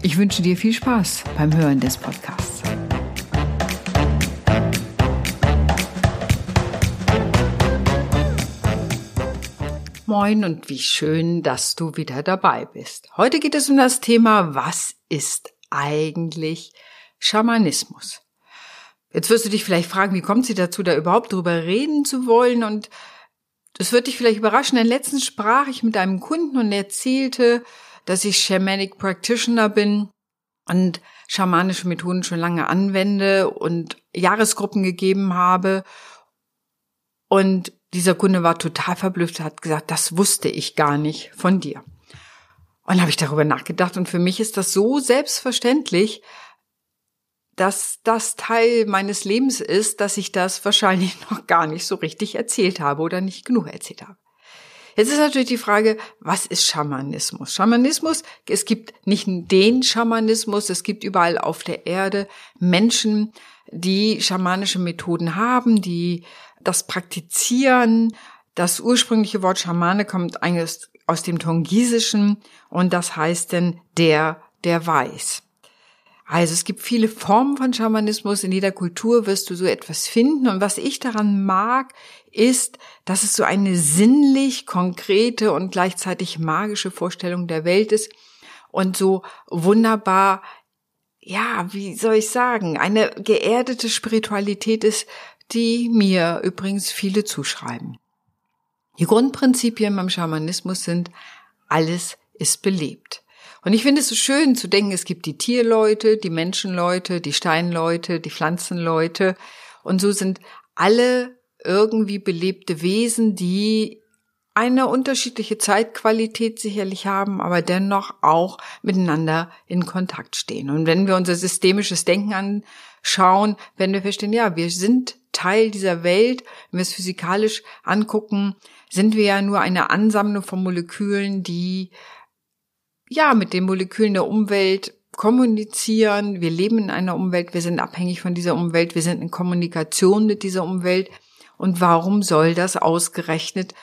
Ich wünsche dir viel Spaß beim Hören des Podcasts. Moin und wie schön, dass du wieder dabei bist. Heute geht es um das Thema, was ist eigentlich Schamanismus? Jetzt wirst du dich vielleicht fragen, wie kommt sie dazu, da überhaupt drüber reden zu wollen? Und das wird dich vielleicht überraschen, denn letztens sprach ich mit einem Kunden und erzählte, dass ich Shamanic Practitioner bin und schamanische Methoden schon lange anwende und Jahresgruppen gegeben habe. Und dieser Kunde war total verblüfft, hat gesagt, das wusste ich gar nicht von dir. Und habe ich darüber nachgedacht und für mich ist das so selbstverständlich, dass das Teil meines Lebens ist, dass ich das wahrscheinlich noch gar nicht so richtig erzählt habe oder nicht genug erzählt habe. Jetzt ist natürlich die Frage, was ist Schamanismus? Schamanismus, es gibt nicht den Schamanismus, es gibt überall auf der Erde Menschen, die schamanische Methoden haben, die das praktizieren. Das ursprüngliche Wort Schamane kommt eigentlich aus dem Tongysischen und das heißt denn der, der weiß. Also es gibt viele Formen von Schamanismus. In jeder Kultur wirst du so etwas finden. Und was ich daran mag, ist, dass es so eine sinnlich konkrete und gleichzeitig magische Vorstellung der Welt ist und so wunderbar, ja, wie soll ich sagen, eine geerdete Spiritualität ist, die mir übrigens viele zuschreiben. Die Grundprinzipien beim Schamanismus sind, alles ist belebt. Und ich finde es so schön zu denken, es gibt die Tierleute, die Menschenleute, die Steinleute, die Pflanzenleute. Und so sind alle irgendwie belebte Wesen, die eine unterschiedliche Zeitqualität sicherlich haben, aber dennoch auch miteinander in Kontakt stehen. Und wenn wir unser systemisches Denken anschauen, werden wir verstehen, ja, wir sind Teil dieser Welt. Wenn wir es physikalisch angucken, sind wir ja nur eine Ansammlung von Molekülen, die ja, mit den Molekülen der Umwelt kommunizieren. Wir leben in einer Umwelt, wir sind abhängig von dieser Umwelt, wir sind in Kommunikation mit dieser Umwelt. Und warum soll das ausgerechnet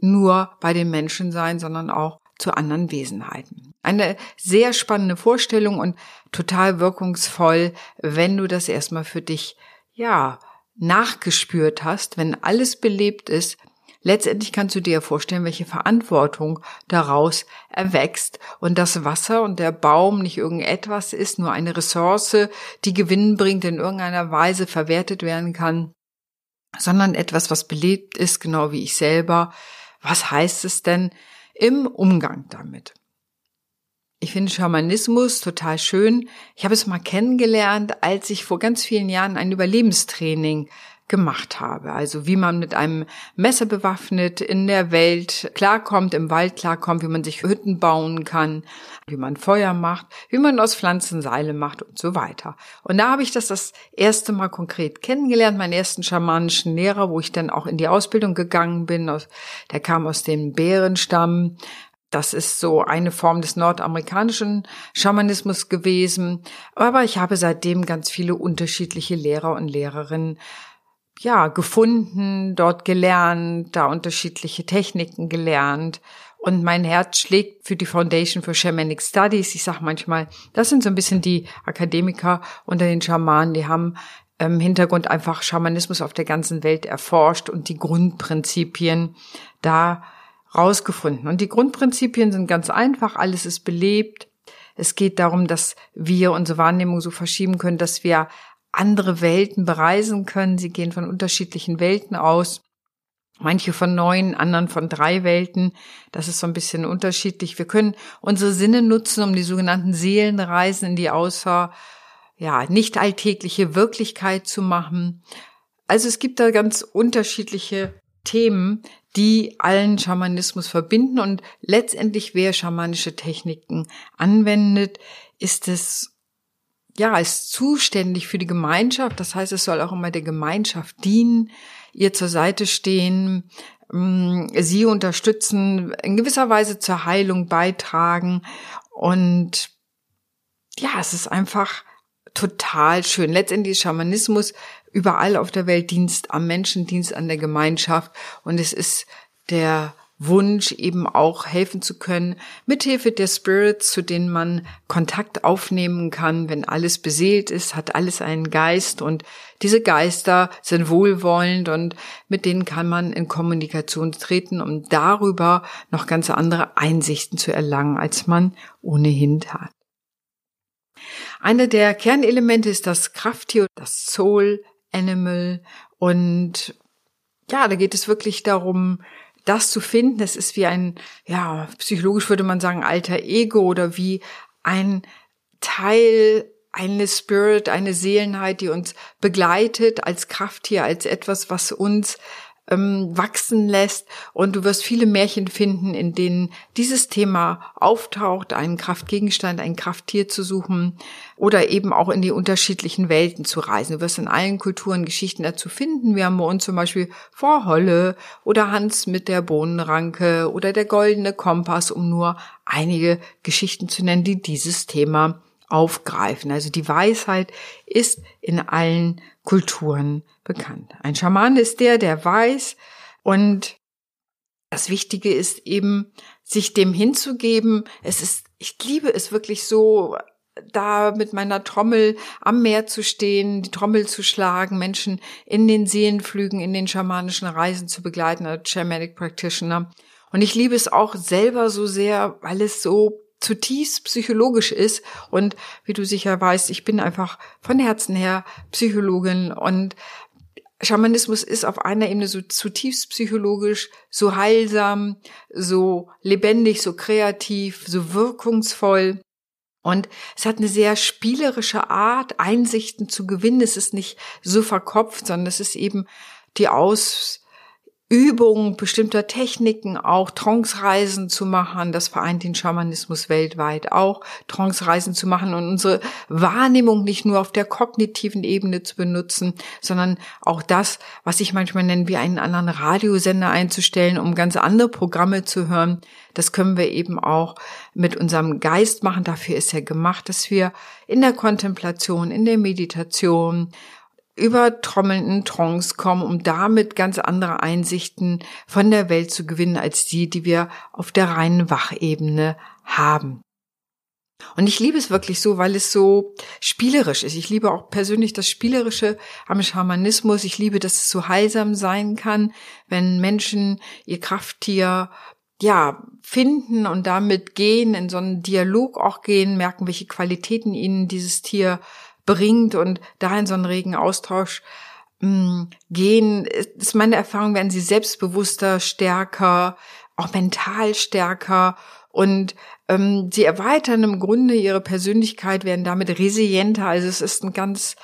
nur bei den Menschen sein, sondern auch zu anderen Wesenheiten? Eine sehr spannende Vorstellung und total wirkungsvoll, wenn du das erstmal für dich, ja, nachgespürt hast, wenn alles belebt ist, Letztendlich kannst du dir vorstellen, welche Verantwortung daraus erwächst und das Wasser und der Baum nicht irgendetwas ist, nur eine Ressource, die gewinnbringend in irgendeiner Weise verwertet werden kann, sondern etwas, was belebt ist, genau wie ich selber. Was heißt es denn im Umgang damit? Ich finde Schamanismus total schön. Ich habe es mal kennengelernt, als ich vor ganz vielen Jahren ein Überlebenstraining gemacht habe. Also wie man mit einem Messer bewaffnet in der Welt klarkommt, im Wald klarkommt, wie man sich Hütten bauen kann, wie man Feuer macht, wie man aus Pflanzen Seile macht und so weiter. Und da habe ich das das erste Mal konkret kennengelernt, meinen ersten schamanischen Lehrer, wo ich dann auch in die Ausbildung gegangen bin. Der kam aus dem Bärenstamm, das ist so eine Form des nordamerikanischen Schamanismus gewesen. Aber ich habe seitdem ganz viele unterschiedliche Lehrer und Lehrerinnen ja, gefunden, dort gelernt, da unterschiedliche Techniken gelernt. Und mein Herz schlägt für die Foundation for Shamanic Studies. Ich sage manchmal, das sind so ein bisschen die Akademiker unter den Schamanen, die haben im Hintergrund einfach Schamanismus auf der ganzen Welt erforscht und die Grundprinzipien da rausgefunden. Und die Grundprinzipien sind ganz einfach, alles ist belebt. Es geht darum, dass wir unsere Wahrnehmung so verschieben können, dass wir andere Welten bereisen können. Sie gehen von unterschiedlichen Welten aus. Manche von neun, anderen von drei Welten. Das ist so ein bisschen unterschiedlich. Wir können unsere Sinne nutzen, um die sogenannten Seelenreisen in die außer, ja, nicht alltägliche Wirklichkeit zu machen. Also es gibt da ganz unterschiedliche Themen, die allen Schamanismus verbinden und letztendlich wer schamanische Techniken anwendet, ist es ja, ist zuständig für die Gemeinschaft. Das heißt, es soll auch immer der Gemeinschaft dienen, ihr zur Seite stehen, mm, sie unterstützen, in gewisser Weise zur Heilung beitragen. Und ja, es ist einfach total schön. Letztendlich ist Schamanismus überall auf der Welt Dienst am Menschen, Dienst an der Gemeinschaft. Und es ist der Wunsch, eben auch helfen zu können, mithilfe der Spirits, zu denen man Kontakt aufnehmen kann, wenn alles beseelt ist, hat alles einen Geist und diese Geister sind wohlwollend und mit denen kann man in Kommunikation treten, um darüber noch ganz andere Einsichten zu erlangen, als man ohnehin tat. Eine der Kernelemente ist das Krafttier, das Soul Animal und ja, da geht es wirklich darum, das zu finden, das ist wie ein, ja, psychologisch würde man sagen, alter Ego oder wie ein Teil, eine Spirit, eine Seelenheit, die uns begleitet als Krafttier, als etwas, was uns ähm, wachsen lässt. Und du wirst viele Märchen finden, in denen dieses Thema auftaucht, einen Kraftgegenstand, ein Krafttier zu suchen oder eben auch in die unterschiedlichen Welten zu reisen. Du wirst in allen Kulturen Geschichten dazu finden. Wir haben bei uns zum Beispiel Vorholle oder Hans mit der Bohnenranke oder der goldene Kompass, um nur einige Geschichten zu nennen, die dieses Thema aufgreifen. Also die Weisheit ist in allen Kulturen bekannt. Ein Schaman ist der, der weiß und das Wichtige ist eben, sich dem hinzugeben. Es ist, ich liebe es wirklich so, da mit meiner Trommel am Meer zu stehen, die Trommel zu schlagen, Menschen in den Seelenflügen, in den schamanischen Reisen zu begleiten, als Shamanic Practitioner. Und ich liebe es auch selber so sehr, weil es so zutiefst psychologisch ist. Und wie du sicher weißt, ich bin einfach von Herzen her Psychologin und Schamanismus ist auf einer Ebene so zutiefst psychologisch, so heilsam, so lebendig, so kreativ, so wirkungsvoll. Und es hat eine sehr spielerische Art, Einsichten zu gewinnen. Es ist nicht so verkopft, sondern es ist eben die Aus, Übung bestimmter Techniken auch Trance-Reisen zu machen. Das vereint den Schamanismus weltweit auch, Trance-Reisen zu machen und unsere Wahrnehmung nicht nur auf der kognitiven Ebene zu benutzen, sondern auch das, was ich manchmal nenne, wie einen anderen Radiosender einzustellen, um ganz andere Programme zu hören. Das können wir eben auch mit unserem Geist machen. Dafür ist er gemacht, dass wir in der Kontemplation, in der Meditation über trommelnden Trance kommen, um damit ganz andere Einsichten von der Welt zu gewinnen als die, die wir auf der reinen Wachebene haben. Und ich liebe es wirklich so, weil es so spielerisch ist. Ich liebe auch persönlich das Spielerische am Schamanismus. Ich liebe, dass es so heilsam sein kann, wenn Menschen ihr Krafttier ja, finden und damit gehen, in so einen Dialog auch gehen, merken, welche Qualitäten ihnen dieses Tier bringt und da in so einen regen Austausch mh, mm, gehen, ist meine Erfahrung, werden sie selbstbewusster, stärker, auch mental stärker und ähm, sie erweitern im Grunde ihre Persönlichkeit, werden damit resilienter. Also es ist ein ganz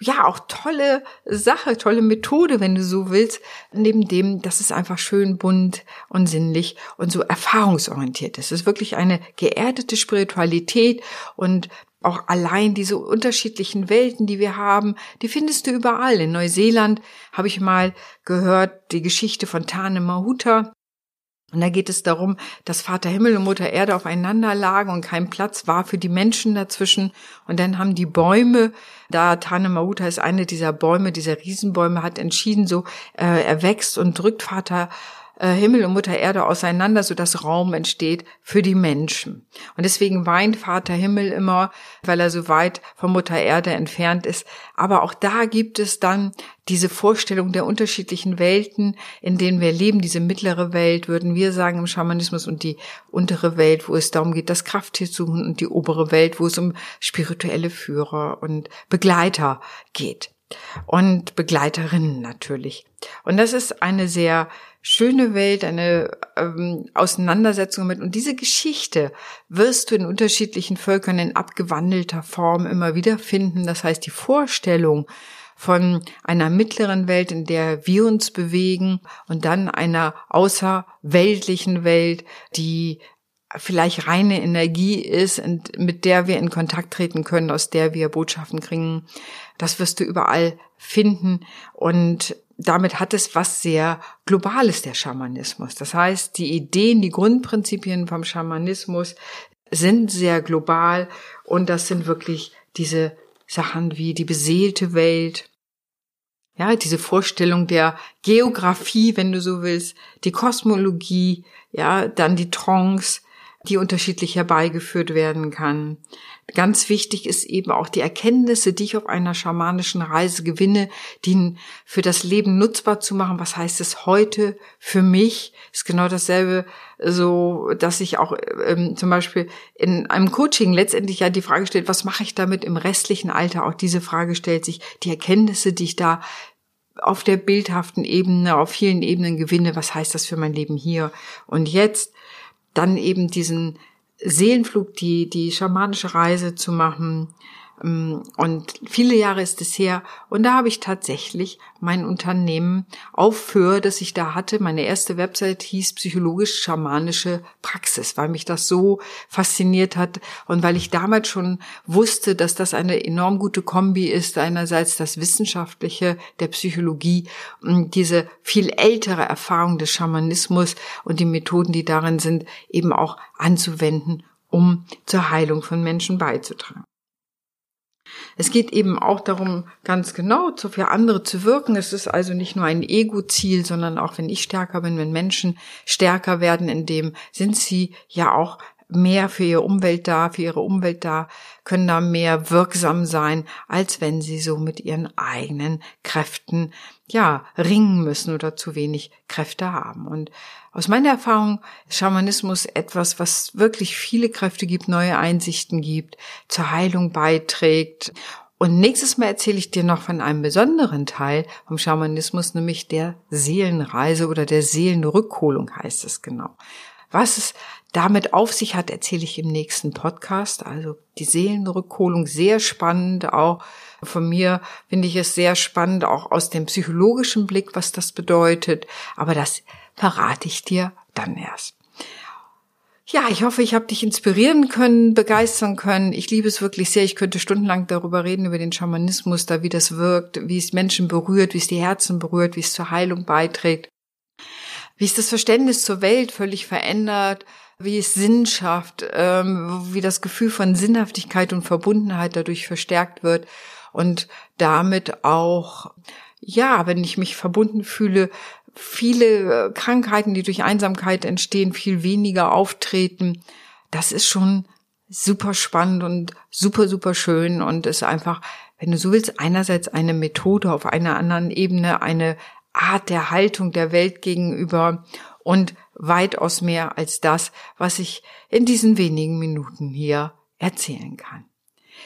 ja, auch tolle Sache, tolle Methode, wenn du so willst, neben dem, dass es einfach schön bunt und sinnlich und so erfahrungsorientiert ist. Es ist wirklich eine geerdete Spiritualität und auch allein diese unterschiedlichen Welten, die wir haben, die findest du überall. In Neuseeland habe ich mal gehört die Geschichte von Tane Mahuta. Und da geht es darum, dass Vater Himmel und Mutter Erde aufeinander lagen und kein Platz war für die Menschen dazwischen. Und dann haben die Bäume, da Tane Mahuta ist eine dieser Bäume, dieser Riesenbäume, hat entschieden, so äh, er wächst und drückt Vater äh, Himmel und Mutter Erde auseinander, so dass Raum entsteht für die Menschen. Und deswegen weint Vater Himmel immer, weil er so weit von Mutter Erde entfernt ist. Aber auch da gibt es dann diese Vorstellung der unterschiedlichen Welten, in denen wir leben. Diese mittlere Welt, würden wir sagen im Schamanismus, und die untere Welt, wo es darum geht, das Krafttier zu suchen, und die obere Welt, wo es um spirituelle Führer und Begleiter geht. Und Begleiterinnen natürlich. Und das ist eine sehr schöne Welt, eine ähm, Auseinandersetzung mit. Und diese Geschichte wirst du in unterschiedlichen Völkern in abgewandelter Form immer wieder finden. Das heißt, die Vorstellung von einer mittleren Welt, in der wir uns bewegen und dann einer außerweltlichen Welt, die vielleicht reine Energie ist, mit der wir in Kontakt treten können, aus der wir Botschaften kriegen. Das wirst du überall finden und damit hat es was sehr Globales, der Schamanismus. Das heißt, die Ideen, die Grundprinzipien vom Schamanismus sind sehr global und das sind wirklich diese Sachen wie die beseelte Welt, ja, diese Vorstellung der Geografie, wenn du so willst, die Kosmologie, ja, dann die Trance, die unterschiedlich herbeigeführt werden kann. Ganz wichtig ist eben auch die Erkenntnisse, die ich auf einer schamanischen Reise gewinne, die für das Leben nutzbar zu machen. Was heißt es heute für mich? Ist genau dasselbe, so, dass ich auch ähm, zum Beispiel in einem Coaching letztendlich ja die Frage stellt, was mache ich damit im restlichen Alter? Auch diese Frage stellt sich, die Erkenntnisse, die ich da auf der bildhaften Ebene, auf vielen Ebenen gewinne, was heißt das für mein Leben hier und jetzt? Dann eben diesen Seelenflug, die, die schamanische Reise zu machen, und viele Jahre ist es her. Und da habe ich tatsächlich mein Unternehmen aufhör, das ich da hatte. Meine erste Website hieß psychologisch-schamanische Praxis, weil mich das so fasziniert hat und weil ich damals schon wusste, dass das eine enorm gute Kombi ist. Einerseits das Wissenschaftliche der Psychologie und diese viel ältere Erfahrung des Schamanismus und die Methoden, die darin sind, eben auch anzuwenden, um zur Heilung von Menschen beizutragen. Es geht eben auch darum, ganz genau für andere zu wirken. Es ist also nicht nur ein Ego-Ziel, sondern auch wenn ich stärker bin, wenn Menschen stärker werden, in dem sind sie ja auch mehr für ihre Umwelt da, für ihre Umwelt da, können da mehr wirksam sein, als wenn sie so mit ihren eigenen Kräften, ja, ringen müssen oder zu wenig Kräfte haben. Und aus meiner Erfahrung ist Schamanismus etwas, was wirklich viele Kräfte gibt, neue Einsichten gibt, zur Heilung beiträgt. Und nächstes Mal erzähle ich dir noch von einem besonderen Teil vom Schamanismus, nämlich der Seelenreise oder der Seelenrückholung heißt es genau. Was es damit auf sich hat, erzähle ich im nächsten Podcast. Also die Seelenrückholung sehr spannend. Auch von mir finde ich es sehr spannend, auch aus dem psychologischen Blick, was das bedeutet. Aber das verrate ich dir dann erst. Ja, ich hoffe, ich habe dich inspirieren können, begeistern können. Ich liebe es wirklich sehr. Ich könnte stundenlang darüber reden, über den Schamanismus, da wie das wirkt, wie es Menschen berührt, wie es die Herzen berührt, wie es zur Heilung beiträgt, wie es das Verständnis zur Welt völlig verändert, wie es Sinn schafft, ähm, wie das Gefühl von Sinnhaftigkeit und Verbundenheit dadurch verstärkt wird und damit auch, ja, wenn ich mich verbunden fühle, viele äh, Krankheiten, die durch Einsamkeit entstehen, viel weniger auftreten. Das ist schon super spannend und super, super schön und ist einfach, wenn du so willst, einerseits eine Methode auf einer anderen Ebene, eine Art der Haltung der Welt gegenüber und weitaus mehr als das, was ich in diesen wenigen Minuten hier erzählen kann.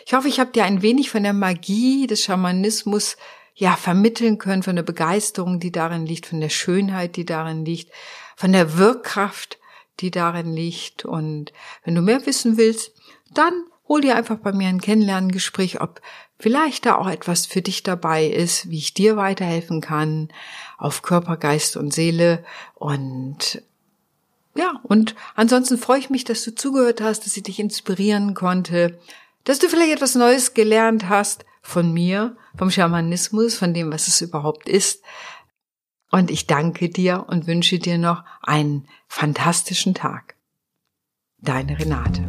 Ich hoffe, ich habe dir ein wenig von der Magie des Schamanismus ja vermitteln können, von der Begeisterung, die darin liegt, von der Schönheit, die darin liegt, von der Wirkkraft, die darin liegt. Und wenn du mehr wissen willst, dann hol dir einfach bei mir ein Kennenlerngespräch, ob vielleicht da auch etwas für dich dabei ist, wie ich dir weiterhelfen kann auf Körper, Geist und Seele. Und ja, und ansonsten freue ich mich, dass du zugehört hast, dass ich dich inspirieren konnte, dass du vielleicht etwas Neues gelernt hast von mir, vom Schamanismus, von dem, was es überhaupt ist. Und ich danke dir und wünsche dir noch einen fantastischen Tag. Deine Renate.